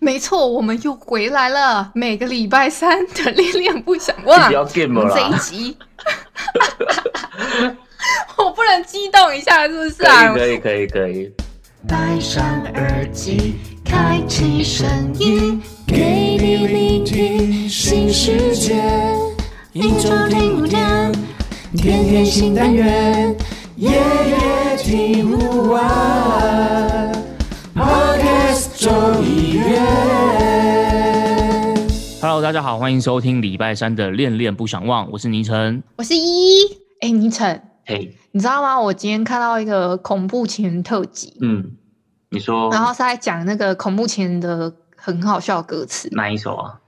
没错，我们又回来了。每个礼拜三的恋恋不想忘，不要 game 了这一，集，我不能激动一下，是不是啊？可以可以可以可以。戴上耳机，开启声音，给你聆听新世界。一周听五天，天天新单元，夜夜听不完。Podcast 周一月。Hello，大家好，欢迎收听礼拜三的恋恋不想忘，我是倪晨。我是依依。哎，倪晨，嘿，你知道吗？我今天看到一个恐怖情人特辑，嗯，你说然后是在讲那个恐怖情人的很好笑的歌词。哪一首啊？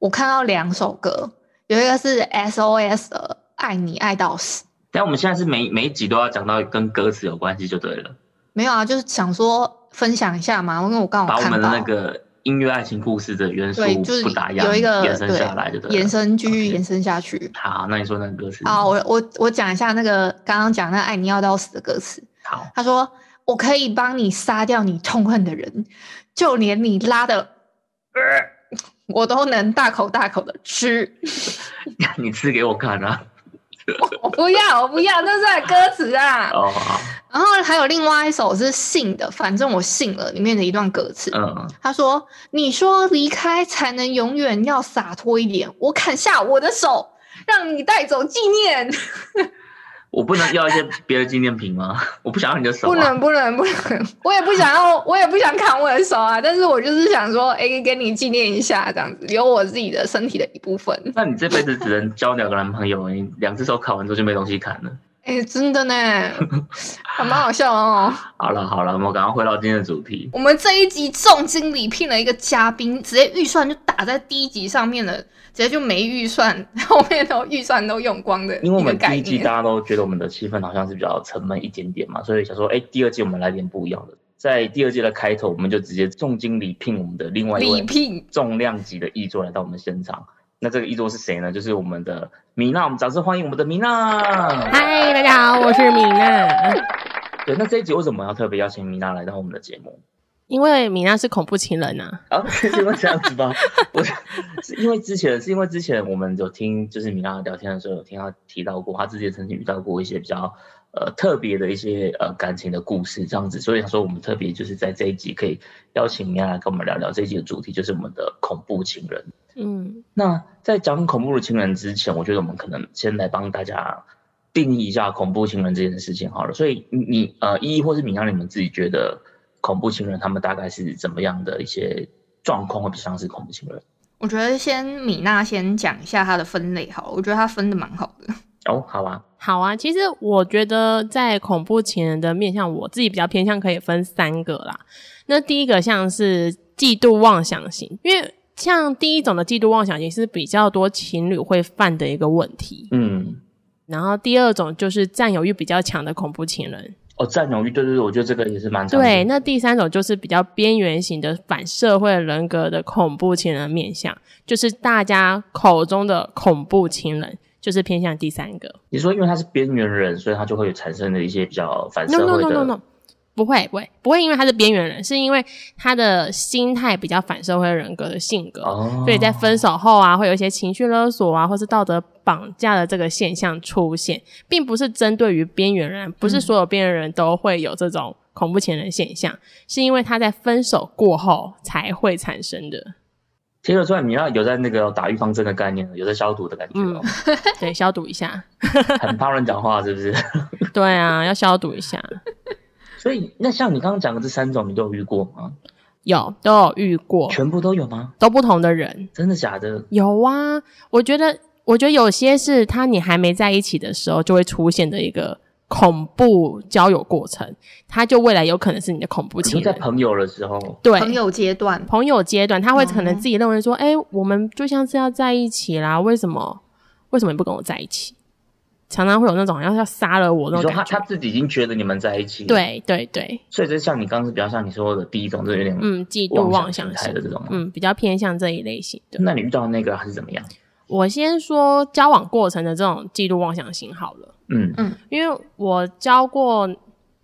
我看到两首歌，有一个是 SOS 的《爱你爱到死》，但我们现在是每每一集都要讲到跟歌词有关系就对了，没有啊，就是想说分享一下嘛，因为我刚好把我们的好看到那个音乐爱情故事的元素对，就是不打烊，有一个延伸下来就对了。对延伸继续延伸下去。好，那你说那个歌词？好，我我我讲一下那个刚刚讲那个爱你要到死的歌词。好，他说：“我可以帮你杀掉你痛恨的人，就连你拉的，呃我都能大口大口的吃。你吃给我看啊！我不要，我不要，那是歌词啊。哦，好，然后还有另外一首是信的，反正我信了里面的一段歌词。嗯，他说：“你说离开才能永远，要洒脱一点。我砍下我的手，让你带走纪念。我不能要一些别的纪念品吗？我不想要你的手、啊，不能，不能，不能！我也不想要，我也不想砍我的手啊。但是我就是想说，哎、给你纪念一下，这样子，留我自己的身体的一部分。那你这辈子只能交两个男朋友，你两只手砍完之后就没东西砍了。哎、真的呢，还蛮好笑哦。好了好了，我们赶快回到今天的主题。我们这一集重金礼聘了一个嘉宾，直接预算就打在第一集上面了，直接就没预算，后面都预算都用光的因为我们第一季。大家都觉得我们的气氛好像是比较沉闷一点点嘛，所以想说，哎，第二季我们来点不一样的。在第二季的开头，我们就直接重金礼聘我们的另外一礼位聘，重量级的译作来到我们现场。那这个一桌是谁呢？就是我们的米娜，我们掌声欢迎我们的米娜。嗨，大家好，我是米娜。对，那这一集为什么要特别邀请米娜来到我们的节目？因为米娜是恐怖情人呐、啊，是因为这样子吧？我是是因为之前是因为之前我们有听就是米娜聊天的时候有听她提到过，她之前曾经遇到过一些比较呃特别的一些呃感情的故事这样子，所以她说我们特别就是在这一集可以邀请米娜来跟我们聊聊这一集的主题，就是我们的恐怖情人。嗯，那在讲恐怖的情人之前，我觉得我们可能先来帮大家定义一下恐怖情人这件事情好了。所以你你呃依依或是米娜，你们自己觉得恐怖情人他们大概是怎么样的一些状况会比较像是恐怖情人？我觉得先米娜先讲一下它的分类好了，我觉得它分的蛮好的。哦，好啊，好啊。其实我觉得在恐怖情人的面向，我自己比较偏向可以分三个啦。那第一个像是嫉妒妄想型，因为像第一种的嫉妒妄想型是比较多情侣会犯的一个问题。嗯，然后第二种就是占有欲比较强的恐怖情人。哦，占有欲，对对对，我觉得这个也是蛮常对，那第三种就是比较边缘型的反社会人格的恐怖情人面相，就是大家口中的恐怖情人，就是偏向第三个。你说因为他是边缘人，所以他就会产生的一些比较反 No 社 no 会 no 的 no no，不会不会不会，因为他是边缘人，是因为他的心态比较反社会人格的性格，哦，所以在分手后啊，会有一些情绪勒索啊，或是道德绑架的这个现象出现，并不是针对于边缘人，不是所有边缘人都会有这种恐怖情人现象，是因为他在分手过后才会产生的。听得出来，米娜有在那个打预防针的概念，有在消毒的感觉哦，对，消毒一下。很怕人讲话，是不是？对啊，要消毒一下。所以那像你刚刚讲的这三种，你都有遇过吗？有都有遇过，全部都有吗？都不同的人。真的假的？有啊，我觉得，我觉得有些是他你还没在一起的时候就会出现的一个恐怖交友过程，他就未来有可能是你的恐怖情人。在朋友的时候，对，朋友阶段，朋友阶段，他会可能哦自己认为说，哎、我们就像是要在一起啦，为什么为什么你不跟我在一起？常常会有那种要要杀了我那种感觉。他自己已经觉得你们在一起，，对对对，所以就像你刚刚是比较像你说的第一种，就是有点嗯，嫉妒妄妄想态的这种嗯，比较偏向这一类型的。那你遇到的那个还是怎么样？我先说交往过程的这种嫉妒妄想型好了，嗯嗯因为我交过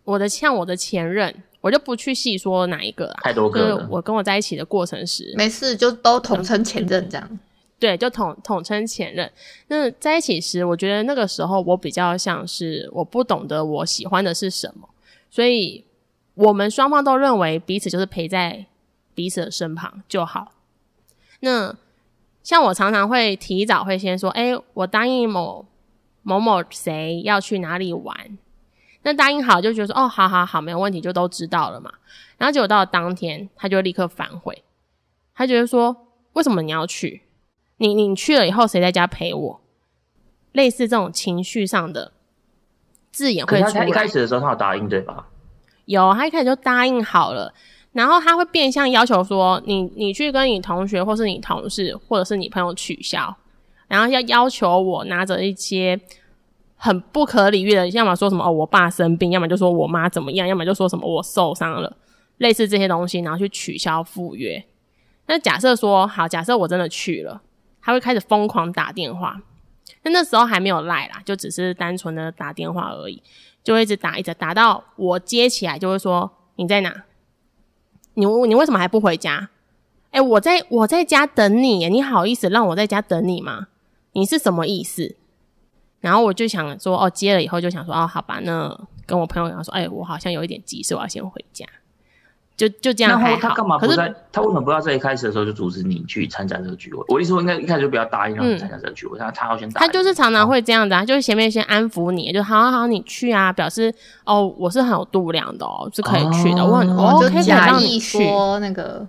我的像我的前任，我就不去细说哪一个啦。太多就是个。我跟我在一起的过程时，没事，就都统称前任这样。对，就统统称前任。那在一起时，我觉得那个时候我比较像是我不懂得我喜欢的是什么，所以我们双方都认为彼此就是陪在彼此的身旁就好。那像我常常会提早会先说，哎、我答应某某某谁要去哪里玩，那答应好就觉得说，哦，好好好，没有问题，就都知道了嘛。然后结果到了当天，他就立刻反悔，他觉得说，为什么你要去？你你去了以后，谁在家陪我？类似这种情绪上的字眼会出开始的时候，他有答应对吧？有，他一开始就答应好了，然后他会变相要求说，你你去跟你同学或是你同事或者是你朋友取消，然后要要求我拿着一些很不可理喻的，要么说什么哦我爸生病，要么就说我妈怎么样，要么就说什么我受伤了，类似这些东西，然后去取消赴约。那假设说好，假设我真的去了，他会开始疯狂打电话。那那时候还没有赖啦，就只是单纯的打电话而已。就一直打，一直打到我接起来，就会说你在哪？你你为什么还不回家？哎、我在我在家等你，你好意思让我在家等你吗？你是什么意思？然后我就想说，哦，接了以后就想说，哦，好吧，那跟我朋友讲说，哎、我好像有一点急事，我要先回家。就就这样那还好。他干嘛不在？他为什么不要在一开始的时候就阻止你去参加这个聚会？我意思说，应该一开始就不要答应让你参加这个聚会，他他要先答他。就是常常会这样子啊，就是前面先安抚你，就好好好，你去啊，表示哦，我是很有度量的哦，是可以去的，哦我很我可以假意让你去。说那个，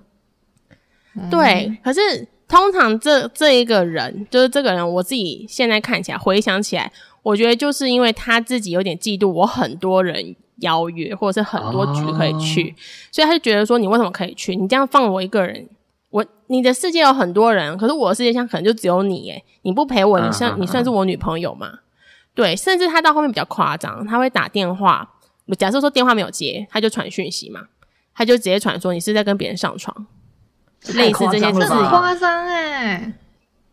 对，可是通常这这一个人，就是这个人，我自己现在看起来，回想起来，我觉得就是因为他自己有点嫉妒我很多人邀约，或者是很多局可以去，所以他就觉得说，你为什么可以去？你这样放我一个人，我你的世界有很多人，可是我的世界上可能就只有你，诶，你不陪我，你算、你算是我女朋友吗？对，甚至他到后面比较夸张，他会打电话，假设说电话没有接，他就传讯息嘛，他就直接传说你是在跟别人上床。类似这些事情夸张哎。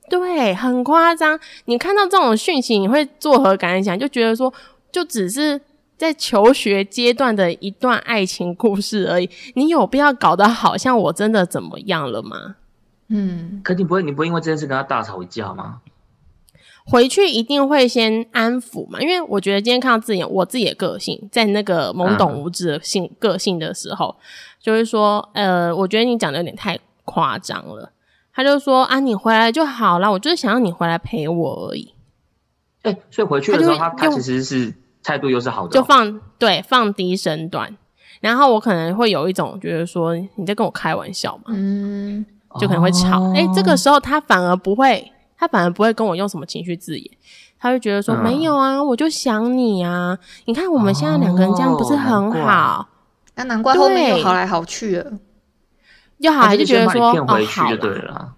对，很夸张。你看到这种讯息，你会作何感想？就觉得说，就只是在求学阶段的一段爱情故事而已，你有必要搞得好像我真的怎么样了吗？嗯，可你不会，你不会因为这件事跟他大吵一架吗？回去一定会先安抚嘛，因为我觉得今天看到自己，我自己的个性，在那个懵懂无知的性、个性的时候，就是说，呃，我觉得你讲的有点太夸张了。他就说啊，你回来就好了，我就是想要你回来陪我而已。哎、所以回去的时候，他他其实是态度又是好的哦、就放对放低身段，然后我可能会有一种觉得说你在跟我开玩笑嘛，嗯，就可能会吵。哦哎、这个时候他反而不会，他反而不会跟我用什么情绪字眼，他会觉得说、嗯没有啊，我就想你啊，你看我们现在两个人这样不是很好？那难怪后面好来好去了。又好还就是觉得说哦对了。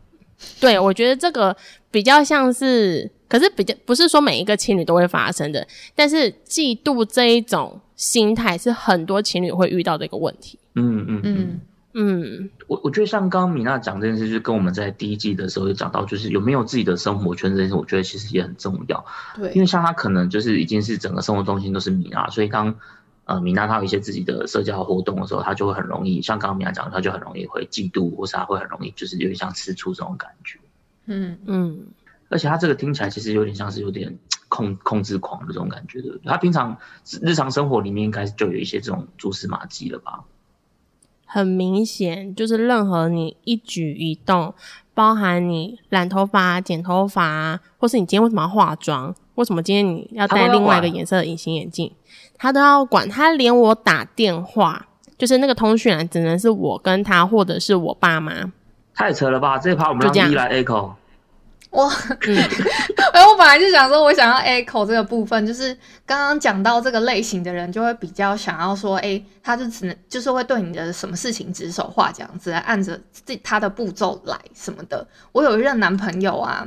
对，我觉得这个比较像是，可是比较不是说每一个情侣都会发生的，但是嫉妒这一种心态是很多情侣会遇到的一个问题。嗯嗯嗯。嗯，嗯，我我觉得像刚刚米娜讲这件事，就是跟我们在第一季的时候有讲到，就是有没有自己的生活圈这件事，我觉得其实也很重要。对因，为像他可能就是已经是整个生活中心都是米娜，所以当呃米娜她有一些自己的社交活动的时候，她就会很容易，像刚刚米娜讲的，她就很容易会嫉妒，或是她会很容易就是有点像吃醋这种感觉。嗯，嗯，而且他这个听起来其实有点像是有点控控制狂的这种感觉的。他平常日常生活里面应该就有一些这种蛛丝马迹了吧？很明显，就是任何你一举一动，包含你染头发、剪头发，或是你今天为什么要化妆，为什么今天你要戴另外一个管颜色的隐形眼镜，他都要管。他连我打电话，就是那个通讯栏，只能是我跟他，或者是我爸妈。太扯了吧！这一趴我们让 B 来 echo。我嗯，哎，我本来就想说，我想要 echo 这个部分，就是刚刚讲到这个类型的人，就会比较想要说，哎，他就只能就是会对你的什么事情指手画脚，只能按着自他的步骤来什么的。我有一任男朋友啊，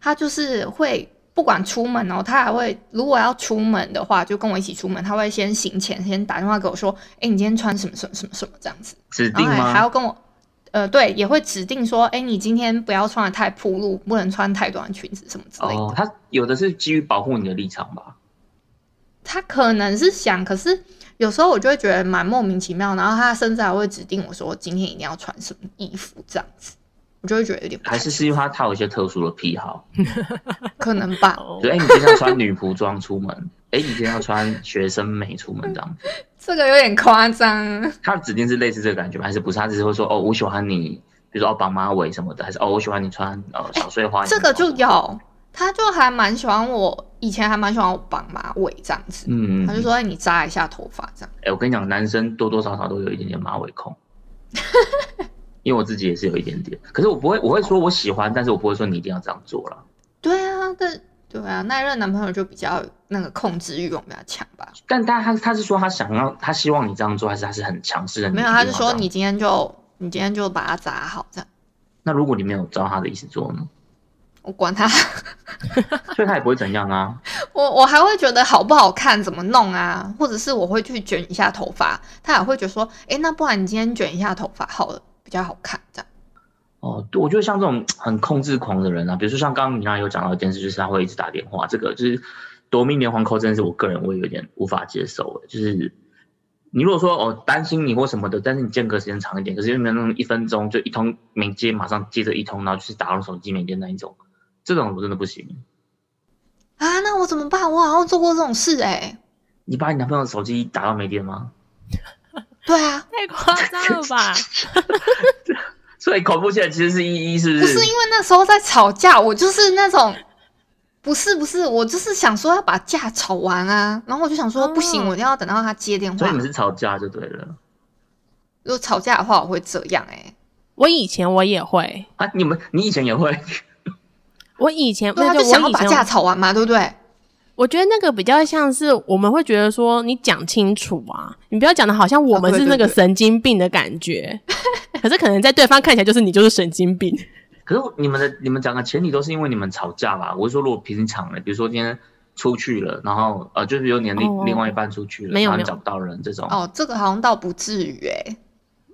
他就是会不管出门哦，他还会如果要出门的话，就跟我一起出门，他会先行前先打电话给我说，哎，你今天穿什么什么什么什么这样子。指定然后还还要？跟我，呃，对，也会指定说，哎，你今天不要穿的太暴露，不能穿太短的裙子什么之类的。哦，他有的是基于保护你的立场吧？他可能是想，可是有时候我就会觉得蛮莫名其妙，然后他甚至还会指定我说今天一定要穿什么衣服这样子，我就会觉得有点还是是因为他他有一些特殊的癖好，可能吧。哦就哎、你今天要穿女仆装出门，哎、你今天要穿学生美出门这样子，这个有点夸张，他指定是类似这个感觉吗？还是不是？他只是会说哦，我喜欢你，比如说哦绑马尾什么的，还是哦我喜欢你穿呃小碎花。这个就有，他就还蛮喜欢我，以前还蛮喜欢我绑马尾这样子，嗯，他就说哎你扎一下头发这样。哎、我跟你讲，男生多多少少都有一点点马尾控，因为我自己也是有一点点。可是我不会，我会说我喜欢，但是我不会说你一定要这样做了。对啊，但对啊，那一任男朋友就比较那个控制欲望比较强吧。但他他他是说他想要，他希望你这样做，还是他是很强势的？没有，他是说你今天就你今天就把它扎好这样。那如果你没有照他的意思做呢？我管他，所以他也不会怎样啊。我我还会觉得好不好看，怎么弄啊？或者是我会去卷一下头发，他也会觉得说，哎，那不然你今天卷一下头发好了，比较好看这样。哦，对，我觉得像这种很控制狂的人啊，比如说像刚刚米娜有讲到一件事，就是他会一直打电话，这个就是夺命连环扣，真的是我个人我也有点无法接受欸。就是你如果说哦担心你或什么的，但是你间隔时间长一点，可是因为没有那种一分钟就一通没接，马上接着一通，然后就是打到手机没电那一种，这种我真的不行。啊，那我怎么办？我好像做过这种事诶。你把你男朋友的手机打到没电吗？对啊，太夸张了吧？所以恐怖线其实是一一，是不是？不是因为那时候在吵架，我就是那种，不是不是，我就是想说要把架吵完啊，然后我就想说不行，哦我一定要等到他接电话所以你。们是吵架就对了如果吵架的话，我会这样诶。我以前我也会，啊？你们你以前也会？我以前对啊，就想要把架吵完嘛，对不对？我觉得那个比较像是我们会觉得说，你讲清楚啊，你不要讲的好像我们是那个神经病的感觉。可是可能在对方看起来就是你就是神经病。可是你们的你们讲的前提都是因为你们吵架吧？我是说，如果平常的，比如说今天出去了，然后呃，就是有你的另、哦另外一半出去了，没有找不到人这种，哦，这个好像倒不至于诶。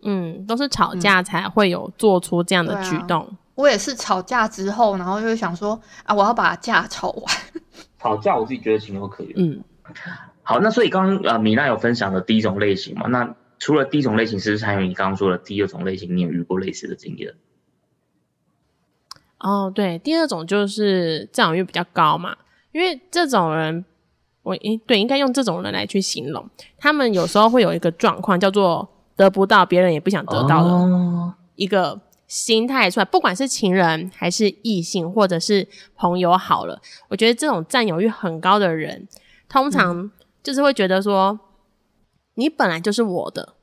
嗯，都是吵架才会有做出这样的举动。我也是吵架之后，然后就会想说啊，我要把架吵完。吵架我自己觉得情有可原。嗯，好，那所以刚刚呃米娜有分享的第一种类型嘛？那除了第一种类型，是不是还有你刚刚说的第二种类型？你有遇过类似的经验？哦，对，第二种就是占有欲比较高嘛，因为这种人，我诶对，应该用这种人来去形容，他们有时候会有一个状况叫做得不到，别人也不想得到的哦，一个心态出来，不管是情人还是异性或者是朋友好了，我觉得这种占有欲很高的人，通常就是会觉得说，你本来就是我的，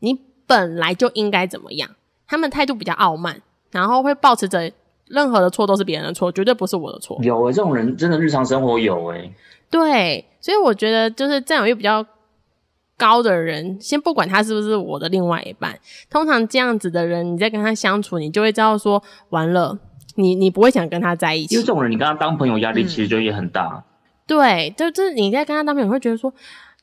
你本来就应该怎么样，他们态度比较傲慢，然后会保持着任何的错都是别人的错，绝对不是我的错。有诶、欸这种人真的日常生活有欸诶、对，所以我觉得就是占有欲比较高的人，先不管他是不是我的另外一半，通常这样子的人，你在跟他相处，你就会知道说，完了，你你不会想跟他在一起因为这。种人你跟他当朋友压力嗯其实就也很大。对，就就是你在跟他当朋友，会觉得说，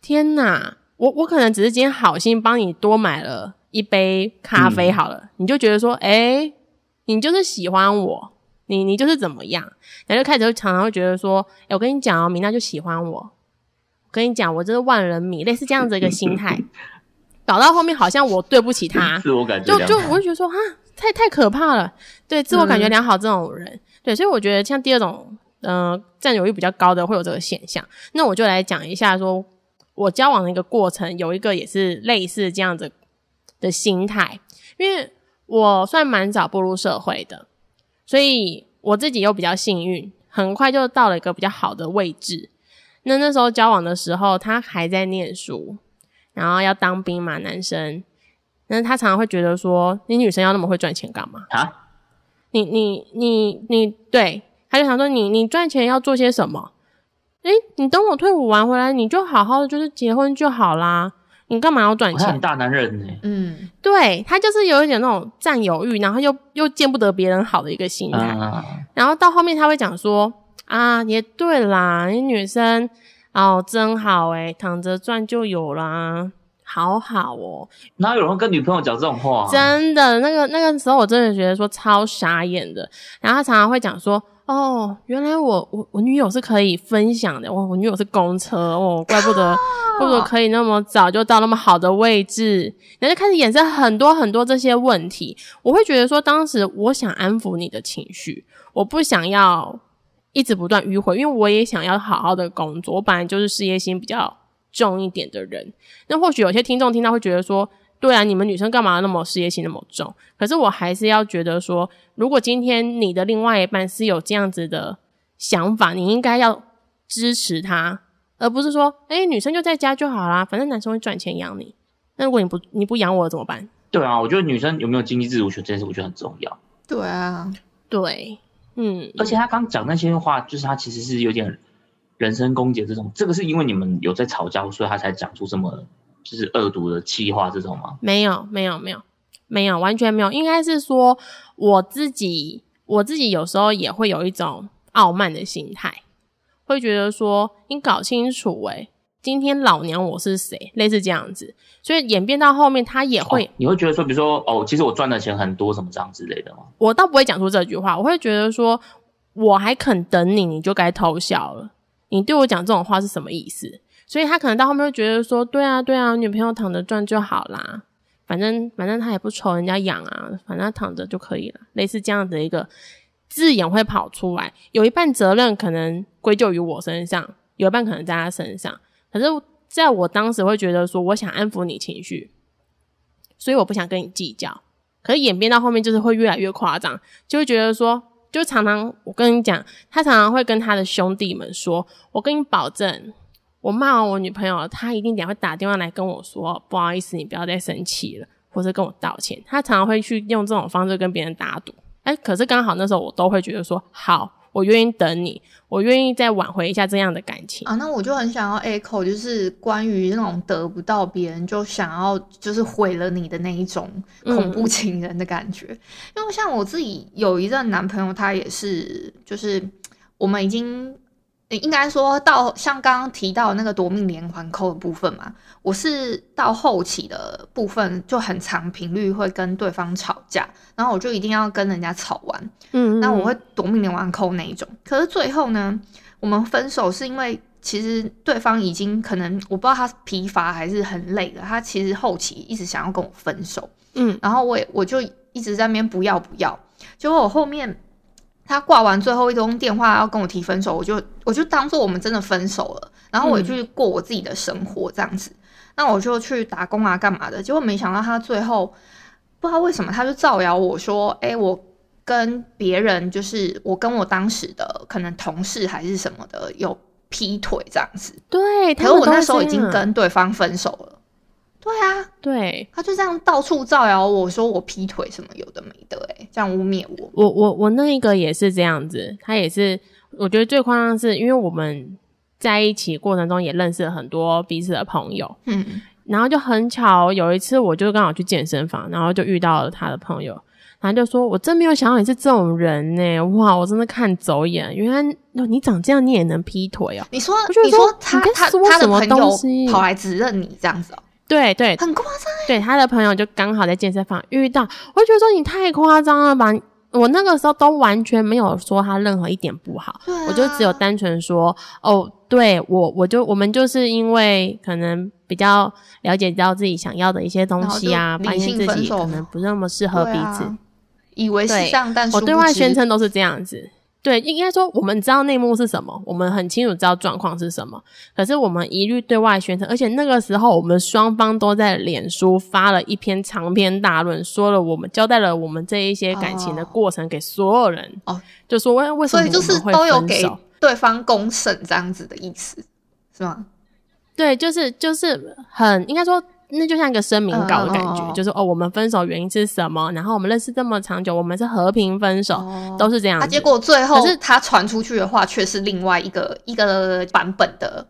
天哪，我我可能只是今天好心帮你多买了一杯咖啡好了，你就觉得说，哎、你就是喜欢我，你你就是怎么样，然后就开始就常常会觉得说，哎、我跟你讲哦，米娜就喜欢，我跟你讲，我真是万人迷，类似这样子一个 心态，搞到后面好像我对不起他，自我感觉就就我就觉得说，啊，太太可怕了。对，自我感觉良好这种人，对，所以我觉得像第二种，呃，占有欲比较高的会有这个现象。那我就来讲一下说，我交往的一个过程，有一个也是类似这样子的心态，因为我算蛮早步入社会的，所以我自己又比较幸运，很快就到了一个比较好的位置。那那时候交往的时候，他还在念书，然后要当兵嘛，男生。那他常常会觉得说，你女生要那么会赚钱干嘛？啊。你你你你，对，他就想说你你赚钱要做些什么？诶，你等我退伍完回来，你就好好的就是结婚就好啦。你干嘛要赚钱？大男人呢、嗯，对他就是有一点那种占有欲，然后又又见不得别人好的一个心态。啊，然后到后面他会讲说啊，也对啦，你女生哦真好诶，躺着赚就有啦，好好哦，哪有人会跟女朋友讲这种话、啊？真的那个那个时候我真的觉得说超傻眼的。然后他常常会讲说哦，原来我我我女友是可以分享的，我我女友是公车哦，怪不得 怪不得可以那么早就到那么好的位置，然后就开始衍生很多很多这些问题。我会觉得说，当时我想安抚你的情绪，我不想要一直不断迂回，因为我也想要好好的工作。我本来就是事业心比较重一点的人，那或许有些听众听到会觉得说。对啊，你们女生干嘛那么事业心那么重？可是我还是要觉得说，如果今天你的另外一半是有这样子的想法，你应该要支持他，而不是说，哎，女生就在家就好啦，反正男生会赚钱养你。那如果你不你不养我怎么办？对啊，我觉得女生有没有经济自主权这件事，我觉得很重要。对啊，对，嗯，而且他刚讲那些话，就是他其实是有点人身攻击这种，这个是因为你们有在吵架，所以他才讲出这么。就是恶毒的气话这种吗？没有，没有，没有，没有，完全没有。应该是说我自己，我自己有时候也会有一种傲慢的心态，会觉得说你搞清楚，诶今天老娘我是谁，类似这样子。所以演变到后面，他也会，你会觉得说，比如说，哦，其实我赚的钱很多，什么这样之类的吗？我倒不会讲出这句话，我会觉得说，我还肯等你，你就该偷笑了。你对我讲这种话是什么意思？所以他可能到后面会觉得说，对啊，对啊，女朋友躺着赚就好啦，反正反正他也不愁人家养啊，反正他躺着就可以了，类似这样的一个字眼会跑出来。有一半责任可能归咎于我身上，有一半可能在他身上。可是在我当时会觉得说，我想安抚你情绪，所以我不想跟你计较。可是演变到后面就是会越来越夸张，就会觉得说，就常常我跟你讲，他常常会跟他的兄弟们说，我跟你保证。我骂完我女朋友，她一定等会打电话来跟我说不好意思，你不要再生气了，或者跟我道歉。他常常会去用这种方式跟别人打赌。哎，可是刚好那时候我都会觉得说好，我愿意等你，我愿意再挽回一下这样的感情啊。那我就很想要 echo，就是关于那种得不到别人就想要就是毁了你的那一种恐怖情人的感觉。因为像我自己有一任男朋友，他也是，就是我们已经。应该说到像刚刚提到那个夺命连环扣的部分嘛，我是到后期的部分就很长频率会跟对方吵架，然后我就一定要跟人家吵完，嗯，那我会夺命连环扣那一种。可是最后呢，我们分手是因为其实对方已经可能我不知道他疲乏还是很累了，他其实后期一直想要跟我分手，嗯，然后我也我就一直在那边不要不要，结果我后面。他挂完最后一通电话要跟我提分手，我就我就当做我们真的分手了，然后我去过我自己的生活这样子。那我就去打工啊，干嘛的？结果没想到他最后不知道为什么他就造谣我说，哎，我跟别人就是我跟我当时的可能同事还是什么的有劈腿这样子。对，可是我那时候已经跟对方分手了。对啊，对，他就这样到处造谣我说我劈腿什么有的没的，哎，这样污蔑我。我我我那一个也是这样子，他也是，我觉得最夸张是因为我们在一起过程中也认识了很多彼此的朋友，嗯，然后就很巧有一次我就刚好去健身房，然后就遇到了他的朋友，然后就说我真没有想到你是这种人呢，哇，我真的看走眼，原来你长这样你也能劈腿哦？你说你说他他他的朋友跑来指认你这样子哦？对对，很夸张。对他的朋友就刚好在健身房遇到，我就觉得说你太夸张了吧！我那个时候都完全没有说他任何一点不好，我就只有单纯说哦，对我我就我们就是因为可能比较了解到自己想要的一些东西啊，发现自己可能不那么适合彼此，以为是这样，但我对外宣称都是这样子。对，应该说我们知道内幕是什么，我们很清楚知道状况是什么。可是我们一律对外宣称，而且那个时候我们双方都在脸书发了一篇长篇大论，说了我们交代了我们这一些感情的过程给所有人。哦，就说为为什么所以就是都有给对方公审这样子的意思，是吗？对，就是就是很应该说。那就像一个声明稿的感觉，就是哦，我们分手原因是什么？然后我们认识这么长久，我们是和平分手，都是这样。结果最后，可是他传出去的话，却是另外一个一个版本的。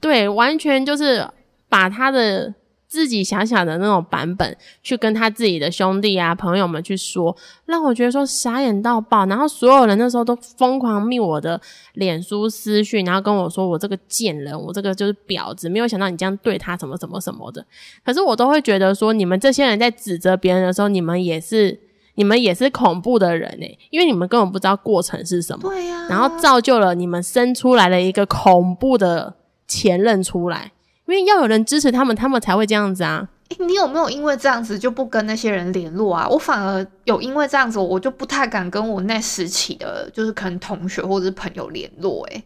对，完全就是把他的。自己想想的那种版本，去跟他自己的兄弟啊、朋友们去说，让我觉得说傻眼到爆。然后所有人那时候都疯狂密我的脸书私讯，然后跟我说我这个贱人，我这个就是婊子，没有想到你这样对他，什么什么什么的。可是我都会觉得说，你们这些人在指责别人的时候，你们也是你们也是恐怖的人哎，因为你们根本不知道过程是什么，对呀、然后造就了你们生出来了一个恐怖的前任出来，因为要有人支持他们，他们才会这样子啊。诶你有没有因为这样子就不跟那些人联络啊？我反而有因为这样子，我就不太敢跟我那时期的，就是可能同学或者是朋友联络。诶，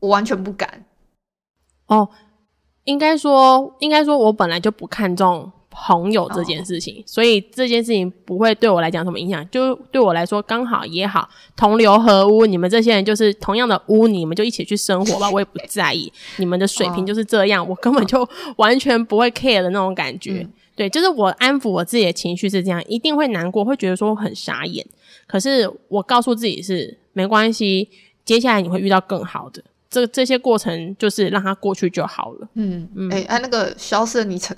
我完全不敢。哦，应该说，应该说，我本来就不看重朋友这件事情，所以这件事情不会对我来讲什么影响。就对我来说，刚好也好，同流合污。你们这些人就是同样的污，你们就一起去生活吧，我也不在意。你们的水平就是这样，我根本就完全不会 care 的那种感觉。嗯对，就是我安抚我自己的情绪是这样，一定会难过，会觉得说很傻眼。可是我告诉自己是没关系，接下来你会遇到更好的。这这些过程就是让它过去就好了。嗯嗯，哎、按、那个消失的昵称，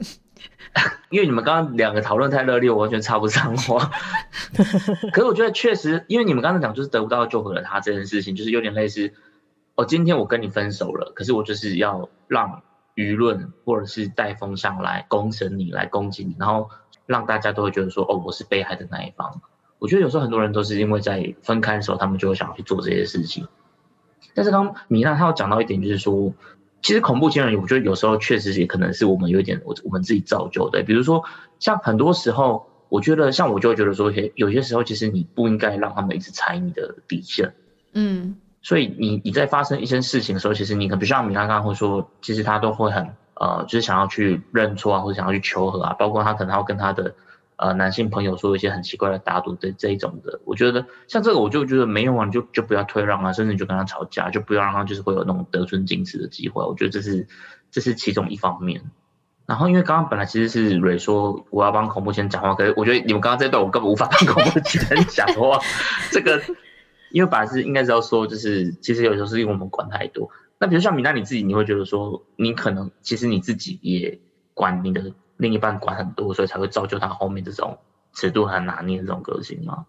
因为你们刚刚两个讨论太热烈，我完全插不上话。可是我觉得确实，因为你们刚才讲就是得不到救回了他这件事情，就是有点类似，哦，今天我跟你分手了，可是我就是要让舆论或者是带风向来攻审你，来攻击你，然后让大家都会觉得说，哦，我是被害的那一方。我觉得有时候很多人都是因为在分开的时候，他们就会想要去做这些事情。但是刚刚米娜她有讲到一点，就是说，其实恐怖情人，我觉得有时候确实也可能是我们有一点我我们自己造就的。比如说，像很多时候，我觉得像我就会觉得说，有有些时候其实你不应该让他们一直踩你的底线。嗯所以你你在发生一些事情的时候，其实你可能比如像米娜刚刚会说，其实他都会很呃，就是想要去认错啊，或者想要去求和啊，包括他可能要跟他的呃男性朋友说一些很奇怪的打赌的这一种的。我觉得像这个，我就觉得没用啊，你就就不要退让啊，甚至你就跟他吵架，就不要让他就是会有那种得寸进尺的机会。我觉得这是这是其中一方面。然后，因为刚刚本来其实是蕊说我要帮恐怖先讲话，可是我觉得你们刚刚这段我根本无法 帮恐怖情人讲话。这个，因为本来是应该是要说，就是其实有时候是因为我们管太多。那比如像米娜你自己，你会觉得说，你可能其实你自己也管你的另一半管很多，所以才会造就他后面这种尺度很拿捏这种个性吗？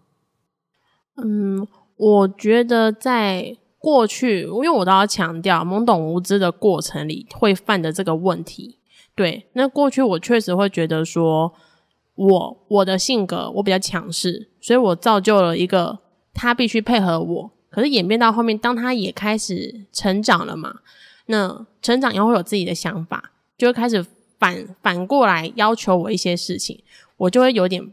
嗯，我觉得在过去，因为我都要强调懵懂无知的过程里会犯的这个问题。对，那过去我确实会觉得说，我我的性格我比较强势，所以我造就了一个他必须配合我。可是演变到后面，当他也开始成长了嘛，那成长以后会有自己的想法，就会开始反反过来要求我一些事情，我就会有点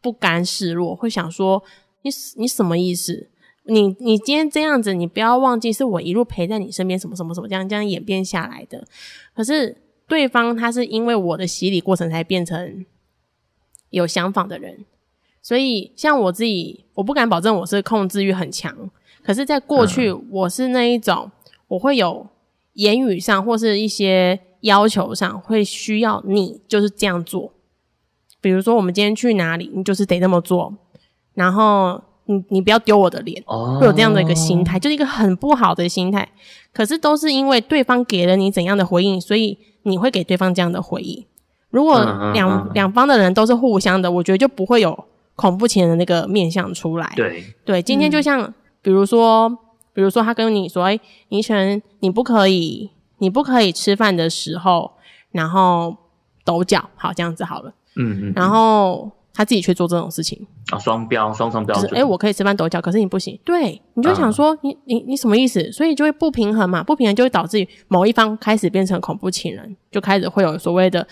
不甘示弱，会想说你你什么意思？你你今天这样子，你不要忘记是我一路陪在你身边，什么什么什么这样这样演变下来的。可是对方他是因为我的洗礼过程才变成有想法的人，所以像我自己，我不敢保证我是控制欲很强，可是，在过去我是那一种，我会有言语上或是一些要求上会需要你就是这样做。比如说，我们今天去哪里，你就是得这么做，然后你你不要丢我的脸，哦会有这样的一个心态，就是一个很不好的心态。可是都是因为对方给了你怎样的回应，所以你会给对方这样的回应。如果嗯嗯两、嗯两方的人都是互相的，我觉得就不会有恐怖情人的那个面相出来。对，对，今天就像、比如说，比如说他跟你说：“哎，倪晨，你不可以，你不可以吃饭的时候，然后抖脚，好，这样子好了。嗯嗯，然后他自己却做这种事情，啊双标双重标准，就是哎，我可以吃饭抖脚，可是你不行。对，你就想说，你你你什么意思？所以就会不平衡嘛，不平衡就会导致某一方开始变成恐怖情人，就开始会有所谓的，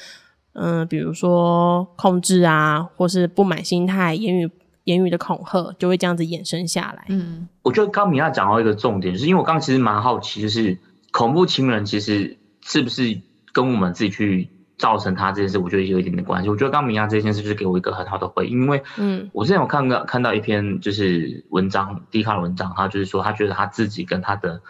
嗯、比如说控制啊，或是不满心态、言语言语的恐吓，就会这样子衍生下来。嗯我觉得刚米娅讲到一个重点，就是因为我刚刚其实蛮好奇，就是恐怖情人其实是不是跟我们自己去造成他这件事，我觉得有一点点关系。我觉得刚明亚这件事就是给我一个很好的回应，因为嗯我之前有看到看到一篇就是文章，低卡的文章，他就是说他觉得他自己跟他的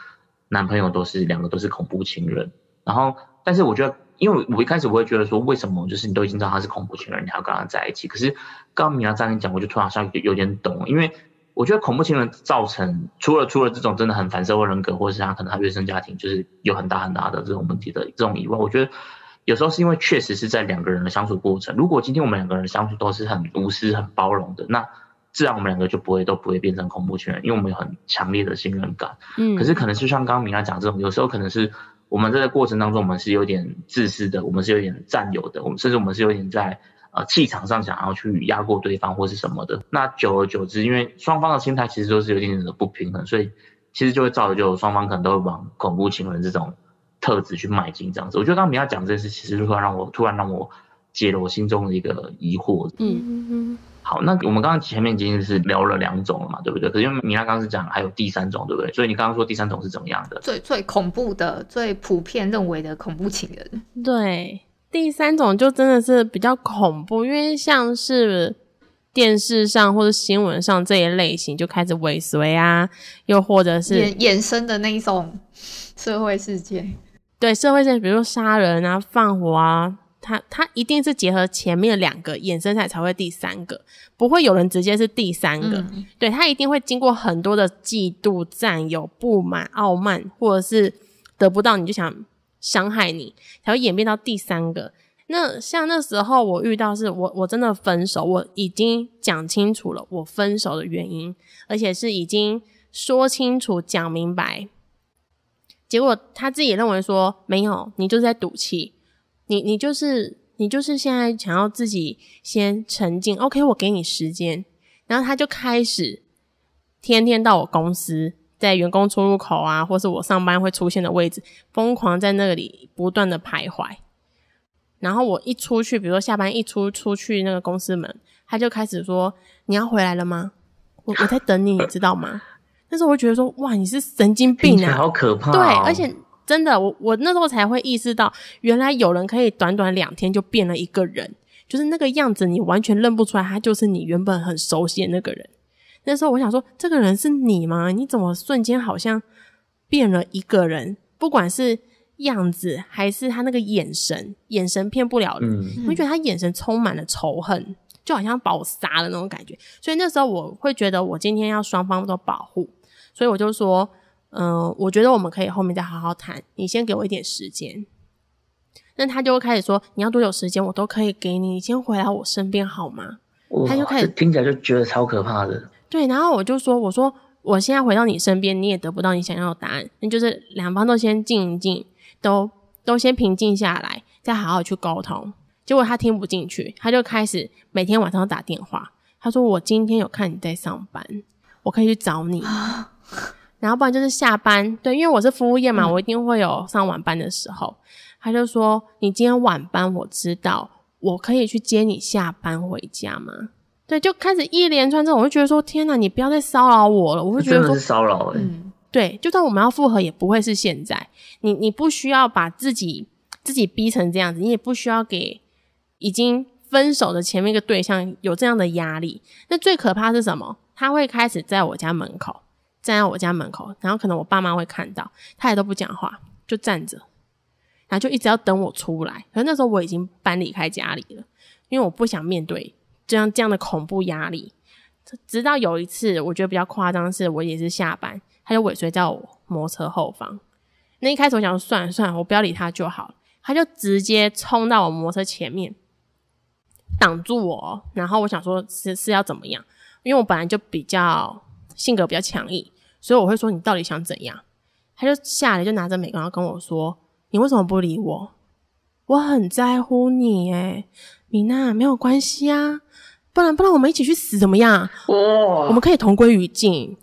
男朋友都是两个都是恐怖情人，然后但是我觉得，因为我一开始我会觉得说，为什么就是你都已经知道他是恐怖情人，你还要跟他在一起？可是刚刚米娅这样一讲，我就突然好像有有点懂，因为我觉得恐怖情人造成除了除了这种真的很反社会人格，或者是他可能他原生家庭就是有很大很大的这种问题的这种以外，我觉得有时候是因为确实是在两个人的相处过程。如果今天我们两个人相处都是很无私、很包容的，那自然我们两个就不会都不会变成恐怖情人，因为我们有很强烈的信任感。嗯，可是可能就像刚刚米娜讲这种，有时候可能是我们在这个过程当中，我们是有点自私的，我们是有点占有的，我们甚至我们是有点在呃气场上想要去压过对方或是什么的。那久而久之，因为双方的心态其实都是有一点点的不平衡，所以其实就会造就双方可能都会往恐怖情人这种特质去迈进这样子。我觉得刚刚你要讲这件事，其实就突然让我突然让我解了我心中的一个疑惑。嗯嗯好，那我们刚刚前面已经是聊了两种了嘛，对不对？可是因为米拉刚刚是讲还有第三种，对不对？所以你刚刚说第三种是怎么样的？最最恐怖的、最普遍认为的恐怖情人，对，第三种就真的是比较恐怖，因为像是电视上或者新闻上这一类型就开始尾随啊，又或者是衍衍生的那一种社会事件。对社会事件，比如说杀人啊、放火啊，它它一定是结合前面两个衍生出来才会第三个，不会有人直接是第三个。嗯对他一定会经过很多的嫉妒、占有、不满、傲慢，或者是得不到你就想伤害你，才会演变到第三个。那像那时候我遇到是我我真的分手，我已经讲清楚了我分手的原因，而且是已经说清楚、讲明白。结果他自己也认为说没有，你就是在赌气，你你就是你就是现在想要自己先沉浸，OK，我给你时间，然后他就开始天天到我公司，在员工出入口啊，或是我上班会出现的位置，疯狂在那里不断的徘徊。然后我一出去，比如说下班一出出去那个公司门，他就开始说：“你要回来了吗？我我在等你，你知道吗？”但是我会觉得说：“哇，你是神经病啊！”好可怕、哦。对，而且真的，我我那时候才会意识到，原来有人可以短短两天就变了一个人，就是那个样子，你完全认不出来，他就是你原本很熟悉的那个人。那时候我想说，这个人是你吗？你怎么瞬间好像变了一个人？不管是样子还是他那个眼神，眼神骗不了人。嗯，我会觉得他眼神充满了仇恨，就好像把我杀了那种感觉。所以那时候我会觉得，我今天要双方都保护，所以我就说，嗯、我觉得我们可以后面再好好谈，你先给我一点时间。那他就会开始说，你要多久时间，我都可以给你，你先回来我身边好吗？他就开始听起来就觉得超可怕的。对，然后我就说，我说我现在回到你身边，你也得不到你想要的答案，那就是两方都先静一静，都都先平静下来，再好好去沟通。结果他听不进去，他就开始每天晚上都打电话。他说：“我今天有看你在上班，我可以去找你。”然后不然就是下班，对，因为我是服务业嘛，我一定会有上晚班的时候。他就说：“你今天晚班，我知道，我可以去接你下班回家吗？”对，就开始一连串这种，我就觉得说：“天哪，你不要再骚扰我了！”我会觉得说这真的是，骚扰哎、嗯，对，就算我们要复合，也不会是现在。你你不需要把自己自己逼成这样子，你也不需要给已经分手的前面一个对象有这样的压力。那最可怕是什么？他会开始在我家门口站在我家门口，然后可能我爸妈会看到，他也都不讲话，就站着，然后就一直要等我出来。可是那时候我已经搬离开家里了，因为我不想面对这样这样的恐怖压力。直到有一次，我觉得比较夸张是，我也是下班，他就尾随在我摩托车后方。那一开始我想说算了算了，我不要理他就好。他就直接冲到我摩托车前面，挡住我。然后我想说是是要怎么样？因为我本来就比较性格比较强硬，所以我会说你到底想怎样？他就下来就拿着美工刀跟我说：“你为什么不理我？我很在乎你，诶，米娜，没有关系啊，不然不然我们一起去死怎么样？哇！我们可以同归于尽。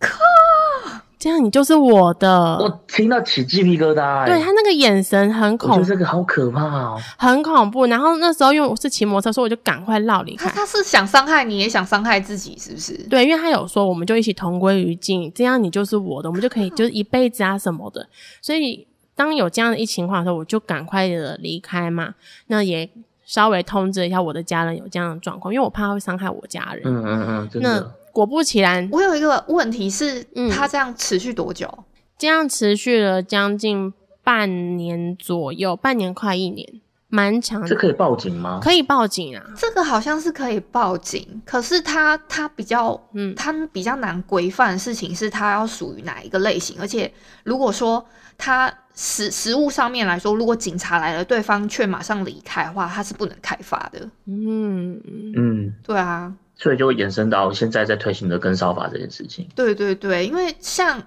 这样你就是我的。我听到起鸡皮疙瘩、欸，对他那个眼神很我觉恐得这个好可怕哦。很恐怖。然后那时候因为我是骑摩托车，所以我就赶快绕离开。他他是想伤害你，也想伤害自己，是不是？对，因为他有说我们就一起同归于尽，这样你就是我的，我们就可以就是一辈子啊什么的。所以当有这样的一情况的时候，我就赶快的离开嘛。那也稍微通知一下我的家人有这样的状况，因为我怕会伤害我家人。嗯嗯嗯，那。果不其然，我有一个问题是，嗯他这样持续多久？这样持续了将近半年左右，半年快一年，蛮长的。这可以报警吗？可以报警啊，这个好像是可以报警，可是他他比较，嗯他比较难规范的事情是，他要属于哪一个类型，而且如果说他实实物上面来说，如果警察来了，对方却马上离开的话，他是不能开发的。嗯，嗯，对啊，所以就会延伸到现在在推行的跟烧法这件事情。对对对，因为像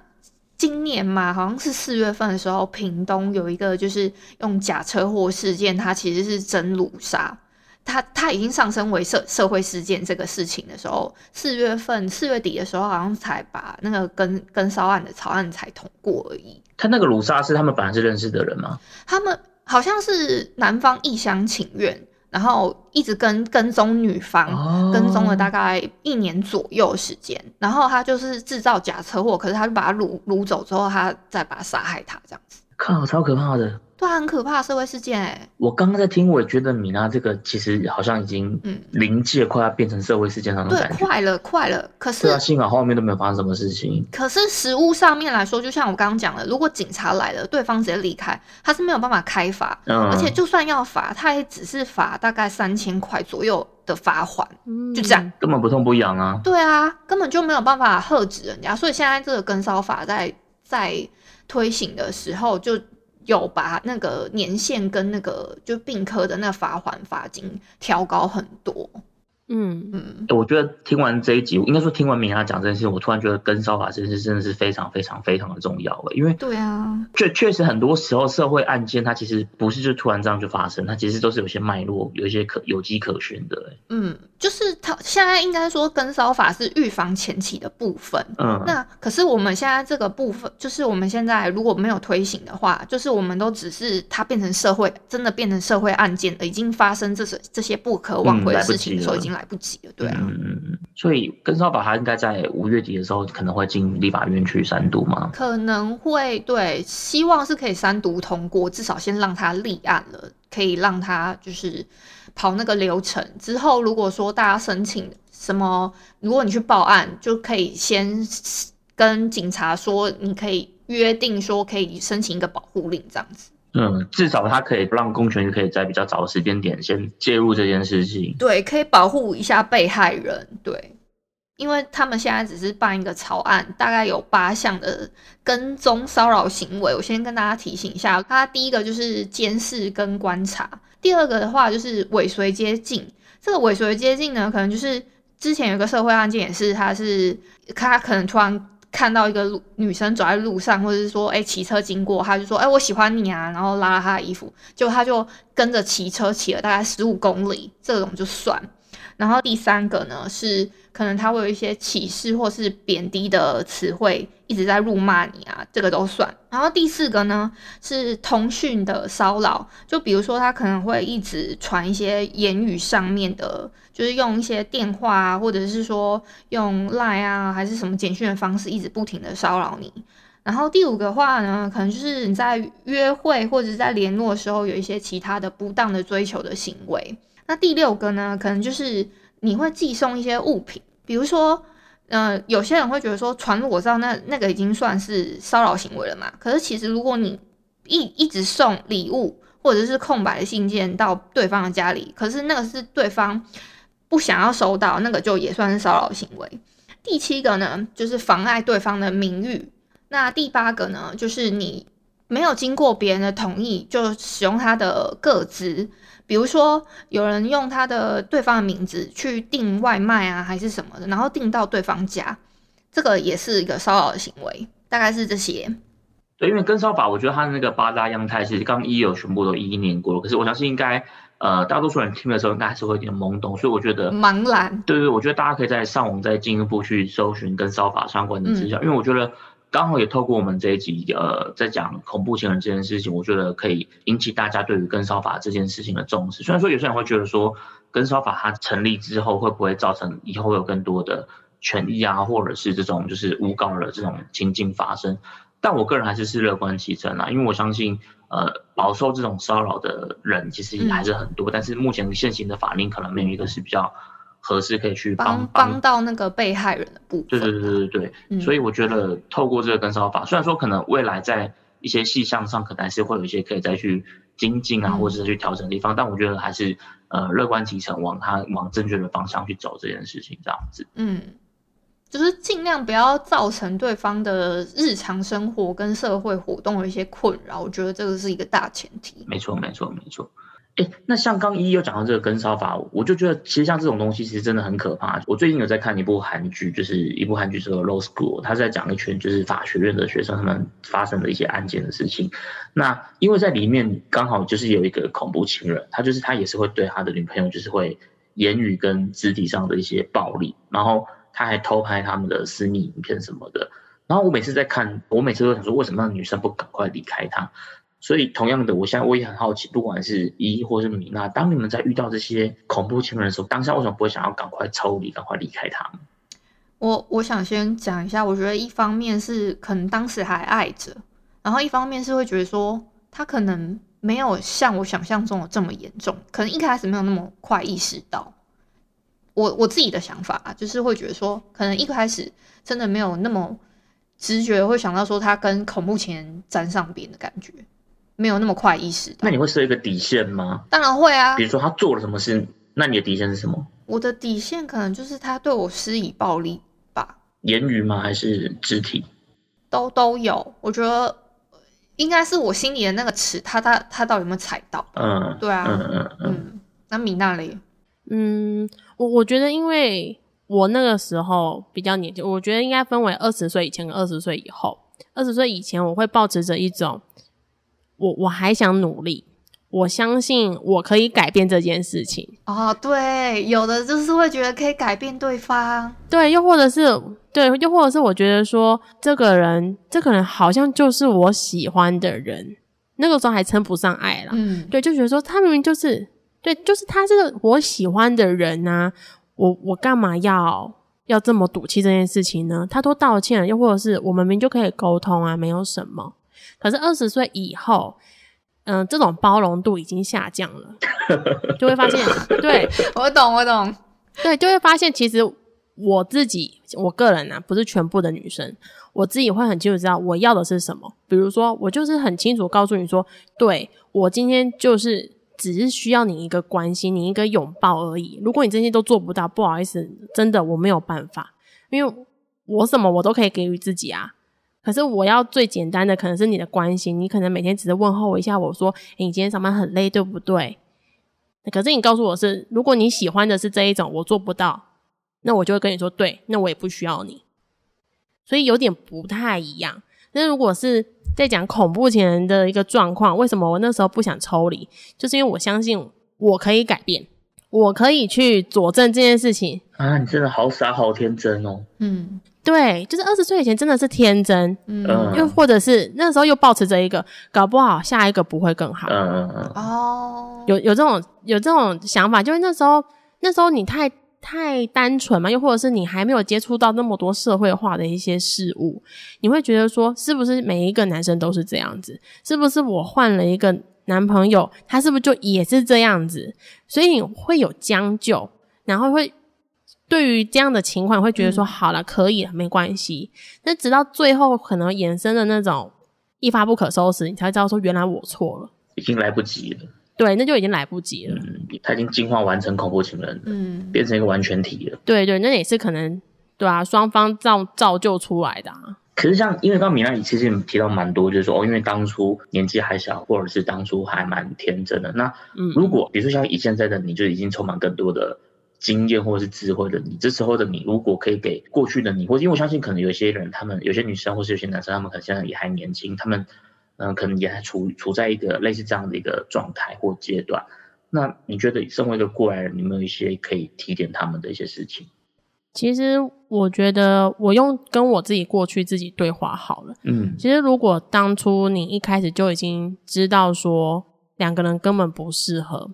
今年嘛，好像是四月份的时候，屏东有一个就是用假车祸事件，它其实是真鲁杀。它它已经上升为社社会事件这个事情的时候，四月份四月底的时候，好像才把那个跟跟骚案的草案才通过而已。他那个鲁莎是他们本来是认识的人吗？他们好像是男方一厢情愿，然后一直跟跟踪女方，哦跟踪了大概一年左右时间，然后他就是制造假车祸，可是他就把他掳掳走之后，他再把他杀害他这样子，靠，超可怕的。对啊，很可怕的社会事件哎、我刚刚在听，我也觉得米娜这个其实好像已经嗯临界，快要变成社会事件那种对，感觉。快了快了，可是对啊，幸好后面都没有发生什么事情。可是实物上面来说，就像我刚刚讲的，如果警察来了，对方直接离开，他是没有办法开罚，嗯，而且就算要罚，他也只是罚大概三千块左右的罚款，嗯就这样。根本不痛不痒啊。对啊，根本就没有办法喝止人家，所以现在这个跟骚法在在推行的时候，就有把那个年限跟那个就病科的那个罚款罚金调高很多。嗯，嗯，我觉得听完这一集，应该说听完米娜讲这件事，我突然觉得跟烧法这件事真的是非常非常非常的重要了，因为对啊，确确实很多时候社会案件它其实不是就突然这样就发生，它其实都是有些脉络，有一些可有迹可循的。欸。嗯，就是他现在应该说跟烧法是预防前期的部分。嗯，那可是我们现在这个部分，就是我们现在如果没有推行的话，就是我们都只是它变成社会，真的变成社会案件了，已经发生这些这些不可挽回的事情的时候，已经来不及了。对啊，嗯嗯嗯，所以跟骚法它应该在五月底的时候可能会进立法院去三读吗。可能会对，希望是可以三读通过，至少先让他立案了，可以让他就是跑那个流程。之后如果说大家申请什么，如果你去报案，就可以先跟警察说，你可以约定说可以申请一个保护令这样子。嗯，至少它可以让公权可以在比较早的时间点先介入这件事情。对，可以保护一下被害人。对，因为他们现在只是办一个草案，大概有八项的跟踪骚扰行为。我先跟大家提醒一下，它第一个就是监视跟观察，第二个的话就是尾随接近。这个尾随接近呢，可能就是之前有个社会案件，也是他是他可能突然。看到一个路女生走在路上，或者是说，哎、骑车经过，他就说，哎、我喜欢你啊，然后拉了她的衣服，结果他就跟着骑车骑了大概十五公里，这种就算。然后第三个呢是可能他会有一些歧视或是贬低的词汇一直在辱骂你啊，这个都算。然后第四个呢是通讯的骚扰，就比如说他可能会一直传一些言语上面的，就是用一些电话啊，或者是说用 lie 啊，还是什么简讯的方式，一直不停的骚扰你。然后第五个话呢，可能就是你在约会或者在联络的时候，有一些其他的不当的追求的行为。那第六个呢，可能就是你会寄送一些物品，比如说，呃，有些人会觉得说传裸照那那个已经算是骚扰行为了嘛。可是其实如果你一一直送礼物或者是空白的信件到对方的家里，可是那个是对方不想要收到，那个就也算是骚扰行为。第七个呢，就是妨碍对方的名誉。那第八个呢，就是你没有经过别人的同意就使用他的个资，比如说有人用他的对方的名字去订外卖啊，还是什么的，然后订到对方家，这个也是一个骚扰的行为，大概是这些。对，因为跟骚法，我觉得他的那个八大样态，其实刚一有全部都一一念过了，可是我相信应该呃大多数人听的时候应该还是会有点懵懂，所以我觉得 茫然，对对，我觉得大家可以在上网再进一步去搜寻跟骚法相关的资料，因为我觉得刚好也透过我们这一集呃在讲恐怖情人这件事情，我觉得可以引起大家对于跟骚法这件事情的重视。虽然说有些人会觉得说跟骚法它成立之后会不会造成以后会有更多的权益啊，或者是这种就是诬告的这种情境发生，但我个人还是是乐观其成啊，因为我相信呃饱受这种骚扰的人其实还是很多，但是目前现行的法令可能没有一个是比较合适可以去帮帮帮到那个被害人的部分。对对对对对，嗯所以我觉得透过这个跟梢法，虽然说可能未来在一些细项上可能还是会有一些可以再去精进啊，嗯或者是去调整的地方，但我觉得还是呃乐观其成，往它往正确的方向去走这件事情，这样子。嗯，就是尽量不要造成对方的日常生活跟社会活动的一些困扰，我觉得这个是一个大前提。没错，没错，没错。哎，那像刚一有讲到这个跟烧法，我就觉得其实像这种东西其实真的很可怕。我最近有在看一部韩剧，就是一部韩剧，这个《Law School》，他在讲一群就是法学院的学生他们发生的一些案件的事情。那因为在里面刚好就是有一个恐怖情人，他就是他也是会对他的女朋友就是会言语跟肢体上的一些暴力，然后他还偷拍他们的私密影片什么的。然后我每次在看，我每次都想说，为什么女生不赶快离开他？所以，同样的，我现在我也很好奇，不管是一或是米娜，当你们在遇到这些恐怖情人的时候，当下为什么不会想要赶快抽离、赶快离开他们？我我想先讲一下，我觉得一方面是可能当时还爱着，然后一方面是会觉得说他可能没有像我想象中的这么严重，可能一开始没有那么快意识到。我我自己的想法啊，就是会觉得说，可能一开始真的没有那么直觉会想到说他跟恐怖情人沾上边的感觉。没有那么快意识到。那你会设一个底线吗？当然会啊。比如说他做了什么事，那你的底线是什么？我的底线可能就是他对我施以暴力吧。言语吗？还是肢体？都都有。我觉得应该是我心里的那个尺，他他他到底有没有踩到？嗯，对啊。嗯嗯嗯。那米娜嘞？嗯，我我觉得，因为我那个时候比较年轻，我觉得应该分为二十岁以前跟二十岁以后。二十岁以前，我会保持着一种。我我还想努力，我相信我可以改变这件事情哦。对，有的就是会觉得可以改变对方，对，又或者是对，又或者是我觉得说这个人，这个人好像就是我喜欢的人，那个时候还称不上爱了，嗯，对，就觉得说他明明就是对，就是他是我喜欢的人啊，我我干嘛要要这么赌气这件事情呢？他都道歉了，又或者是我们明明就可以沟通啊，没有什么。可是二十岁以后，嗯，这种包容度已经下降了，就会发现，对我懂，我懂，对，就会发现，其实我自己，我个人啊，不是全部的女生，我自己会很清楚知道我要的是什么。比如说，我就是很清楚告诉你说，对我今天就是只是需要你一个关心，你一个拥抱而已。如果你这些都做不到，不好意思，真的我没有办法，因为我什么我都可以给予自己啊。可是我要最简单的，可能是你的关心。你可能每天只是问候我一下，我说：“哎，你今天上班很累，对不对？”可是你告诉我是，如果你喜欢的是这一种，我做不到，那我就会跟你说：“对，那我也不需要你。”所以有点不太一样。那如果是在讲恐怖情人的一个状况，为什么我那时候不想抽离？就是因为我相信我可以改变，我可以去佐证这件事情啊！你真的好傻，好天真哦。嗯。对，就是二十岁以前真的是天真，嗯，又或者是那时候又保持着一个，搞不好下一个不会更好，嗯嗯嗯，哦，有有这种有这种想法，就是那时候那时候你太太单纯嘛，又或者是你还没有接触到那么多社会化的一些事物，你会觉得说，是不是每一个男生都是这样子？是不是我换了一个男朋友，他是不是就也是这样子？所以你会有将就，然后会。对于这样的情况，会觉得说好了，可以了，没关系。那直到最后可能衍生的那种一发不可收拾，你才知道说原来我错了，已经来不及了。对，那就已经来不及了。嗯，他已经进化完成恐怖情人，嗯，变成一个完全体了。对对，那也是可能对啊，双方造造就出来的。可是像因为刚米娜，你其实提到蛮多，就是说哦，因为当初年纪还小，或者是当初还蛮天真的。那如果比如说像以现在的你，就已经充满更多的。经验或者是智慧的你，这时候的你，如果可以给过去的你，或因为我相信，可能有一些人，他们有些女生或是有些男生，他们可能现在也还年轻，他们嗯，可能也还处处在一个类似这样的一个状态或阶段。那你觉得，身为一个过来人，有没有一些可以提点他们的一些事情？其实我觉得，我用跟我自己过去自己对话好了。嗯，其实如果当初你一开始就已经知道说两个人根本不适合。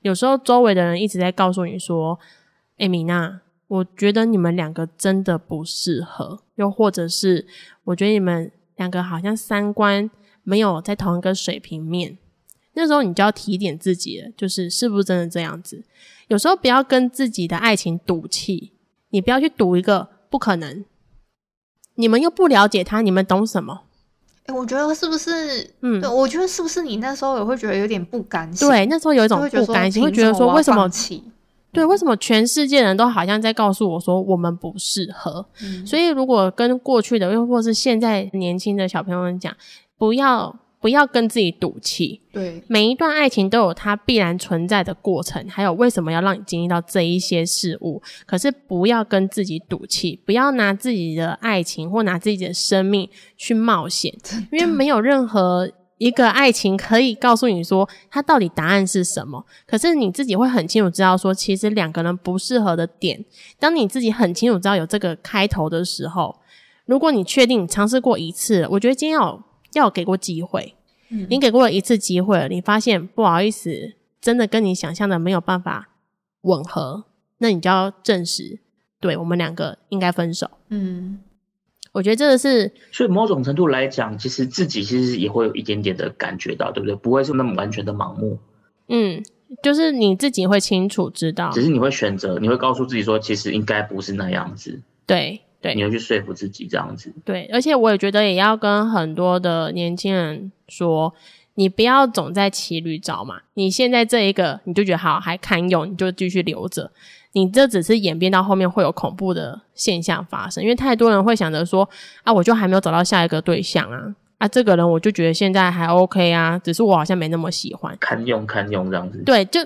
有时候周围的人一直在告诉你说：“艾米娜，我觉得你们两个真的不适合。”又或者是我觉得你们两个好像三观没有在同一个水平面。那时候你就要提点自己了，就是是不是真的这样子？有时候不要跟自己的爱情赌气，你不要去赌一个不可能。你们又不了解他，你们懂什么？我觉得是不是？嗯，我觉得是不是你那时候也会觉得有点不甘心？对，那时候有一种不甘心，会觉得说为什么？对，为什么全世界人都好像在告诉我说我们不适合？所以如果跟过去的又或是现在年轻的小朋友们讲，不要不要跟自己赌气。对，每一段爱情都有它必然存在的过程，还有为什么要让你经历到这一些事物。可是不要跟自己赌气，不要拿自己的爱情或拿自己的生命去冒险，因为没有任何一个爱情可以告诉你说它到底答案是什么。可是你自己会很清楚知道说，其实两个人不适合的点，当你自己很清楚知道有这个开头的时候。如果你确定尝试过一次，我觉得今天要要给过机会。嗯你给过了一次机会了，你发现不好意思，真的跟你想象的没有办法吻合，那你就要证实，对我们两个应该分手。嗯，我觉得这个是所以某种程度来讲，其实自己其实也会有一点点的感觉到，对不对？不会是那么完全的盲目，嗯，就是你自己会清楚知道只，是你会选择，你会告诉自己说，其实应该不是那样子，对对你要去说服自己这样子。对，而且我也觉得也要跟很多的年轻人说，你不要总在骑驴找马。你现在这一个你就觉得好还堪用，你就继续留着。你这只是演变到后面会有恐怖的现象发生，因为太多人会想着说啊，我就还没有找到下一个对象啊，啊，这个人我就觉得现在还 OK 啊，只是我好像没那么喜欢。堪用堪用这样子。对，就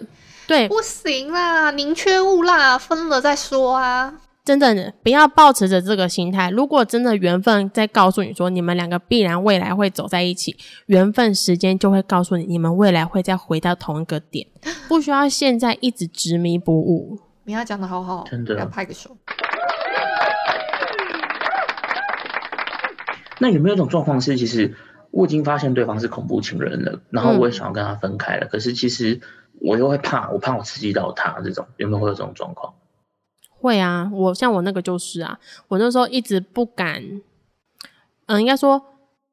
对，不行啦，宁缺毋滥，分了再说啊。真的不要抱持着这个心态。如果真的缘分在告诉你说你们两个必然未来会走在一起，缘分时间就会告诉你你们未来会再回到同一个点，不需要现在一直执迷不悟。米娅讲的好好，真的要拍个手。那有没有一种状况是，其实我已经发现对方是恐怖情人了，然后我也嗯想要跟他分开了，可是其实我又会怕，我怕我刺激到他，这种有没有会有这种状况？会啊，我像我那个就是啊，我那时候一直不敢，嗯，应该说，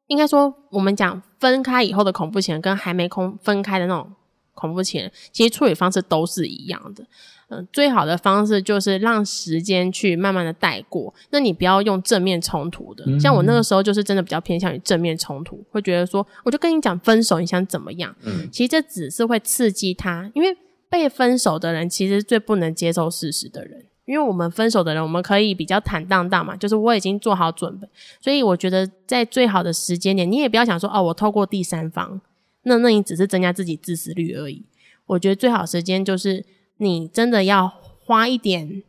应该说，我们讲分开以后的恐怖情人跟还没空分开的那种恐怖情人，其实处理方式都是一样的。嗯，最好的方式就是让时间去慢慢的带过，那你不要用正面冲突的。像我那个时候就是真的比较偏向于正面冲突，会觉得说，我就跟你讲分手，你想怎么样？嗯，其实这只是会刺激他，因为被分手的人其实最不能接受事实的人。因为我们分手的人，我们可以比较坦荡荡嘛，就是我已经做好准备，所以我觉得在最好的时间点，你也不要想说哦，我透过第三方，那那你只是增加自己自私率而已。我觉得最好时间就是你真的要花一点，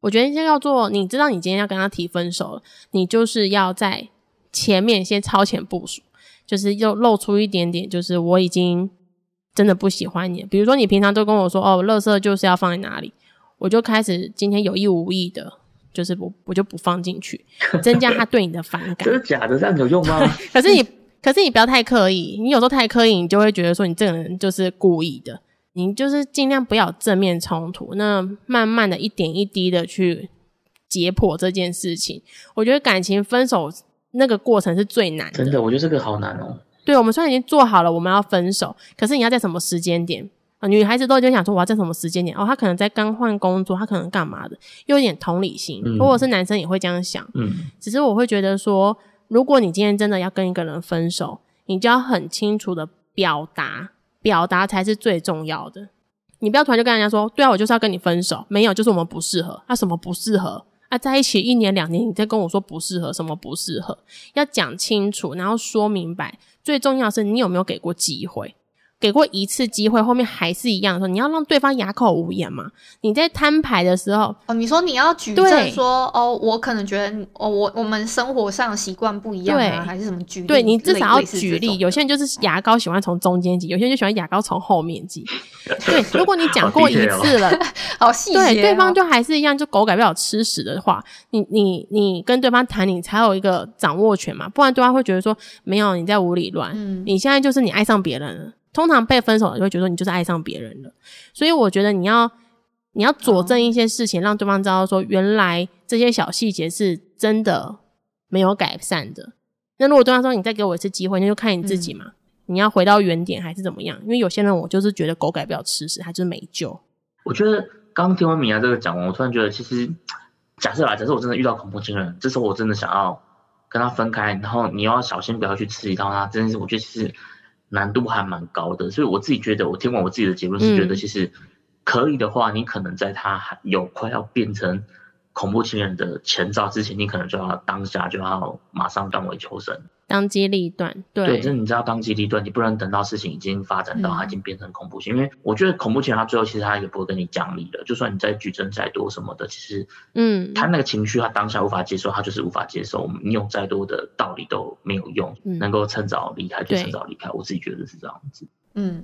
我觉得先要做，你知道你今天要跟他提分手了，你就是要在前面先超前部署，就是又露出一点点，就是我已经真的不喜欢你。比如说你平常都跟我说哦，垃圾就是要放在哪里，我就开始今天有意无意的，就是我我就不放进去，增加他对你的反 感真。的假的？这样有用吗？可是你，可是你不要太刻意，你有时候太刻意，你就会觉得说你这个人就是故意的。你就是尽量不要正面冲突，那慢慢的一点一滴的去解剖这件事情。我觉得感情分手那个过程是最难的真的，我觉得这个好难哦。对，我们虽然已经做好了我们要分手，可是你要在什么时间点？啊，女孩子都已经想说我要在什么时间点哦，她可能在刚换工作，她可能干嘛的，又有点同理心，嗯或者是男生也会这样想。嗯，只是我会觉得说，如果你今天真的要跟一个人分手，你就要很清楚的表达，表达才是最重要的。你不要突然就跟人家说，对啊，我就是要跟你分手，没有，就是我们不适合。啊，什么不适合？啊，在一起一年两年，你再跟我说不适合，什么不适合？要讲清楚，然后说明白。最重要的是，你有没有给过机会？给过一次机会，后面还是一样的时候，你要让对方哑口无言嘛。你在摊牌的时候，哦，你说你要举对证说，哦，我可能觉得，哦，我我们生活上习惯不一样对啊，还是什么举例？对你至少要举例，有些人就是牙膏喜欢从中间挤，有些人就喜欢牙膏从后面挤。对，如果你讲过一次了，好 细节、哦，对，对方就还是一样，就狗改不了吃屎的话，你你你跟对方谈，你才有一个掌握权嘛，不然对方会觉得说没有你在无理乱，嗯你现在就是你爱上别人了。通常被分手了就会觉得你就是爱上别人了，所以我觉得你要你要佐证一些事情，让对方知道说原来这些小细节是真的没有改善的。那如果对方说你再给我一次机会，那就看你自己嘛，你要回到原点还是怎么样？因为有些人我就是觉得狗改不了吃屎，他就是没救。我觉得刚听完米娅这个讲完，我突然觉得，其实假设啦，假设我真的遇到恐怖情人，这时候我真的想要跟他分开，然后你要小心不要去刺激到他，真的是我觉得其实难度还蛮高的。所以我自己觉得，我听完我自己的结论是觉得，嗯其实可以的话，你可能在他还有快要变成恐怖情人的前兆之前，你可能就要当下就要马上断尾求生。当机立断，对，对，就是你知道当机立断，你不能等到事情已经发展到它已嗯经变成恐怖情人，因为我觉得恐怖情人他最后其实他也不会跟你讲理的，就算你再举证再多什么的，其实嗯，他那个情绪他当下无法接受，他就是无法接受，你有再多的道理都没有用，嗯能够趁早离开就趁早离开，我自己觉得是这样子。嗯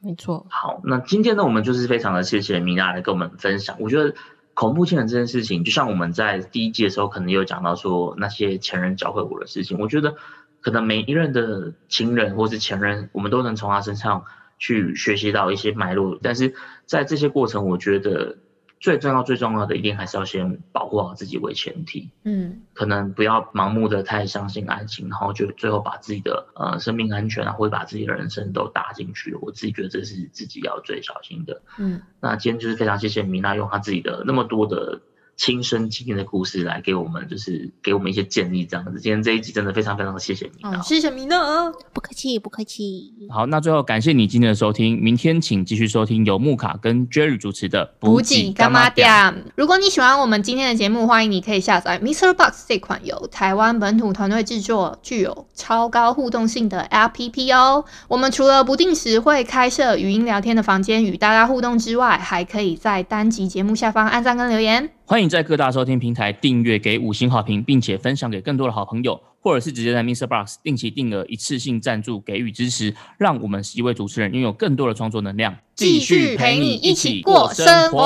没错，好，那今天呢，我们就是非常的谢谢米娜来跟我们分享。我觉得恐怖情人这件事情，就像我们在第一季的时候，可能也有讲到说那些前任教会我的事情。我觉得可能每一任的情人或是前任，我们都能从他身上去学习到一些脉络。但是在这些过程，我觉得最重要、最重要的，一定还是要先保护好自己为前提。嗯可能不要盲目的太相信爱情，然后就最后把自己的呃生命安全啊，或者把自己的人生都搭进去。我自己觉得这是自己要最小心的。嗯那今天就是非常谢谢米娜用她自己的那么多的亲身经验的故事来给我们，就是给我们一些建议，这样子。今天这一集真的非常非常的谢谢米娜。哦，谢谢米娜。不客气，不客气。好，那最后感谢你今天的收听，明天请继续收听由木卡跟 Jerry 主持的补给干妈店。如果你喜欢我们今天的节目，欢迎你可以下载 Mr. Box 这款由台湾本土团队制作、具有超高互动性的 APP 哦。我们除了不定时会开设语音聊天的房间与大家互动之外，还可以在单集节目下方按赞跟留言。欢迎在各大收听平台订阅、给五星好评，并且分享给更多的好朋友，或者是直接在 Mr. Box 定期定额一次性赞助给予支持，让我们十一位主持人拥有更多的创作能量，继续陪你一起过生活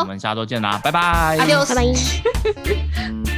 我们下周见啦，拜拜拜拜。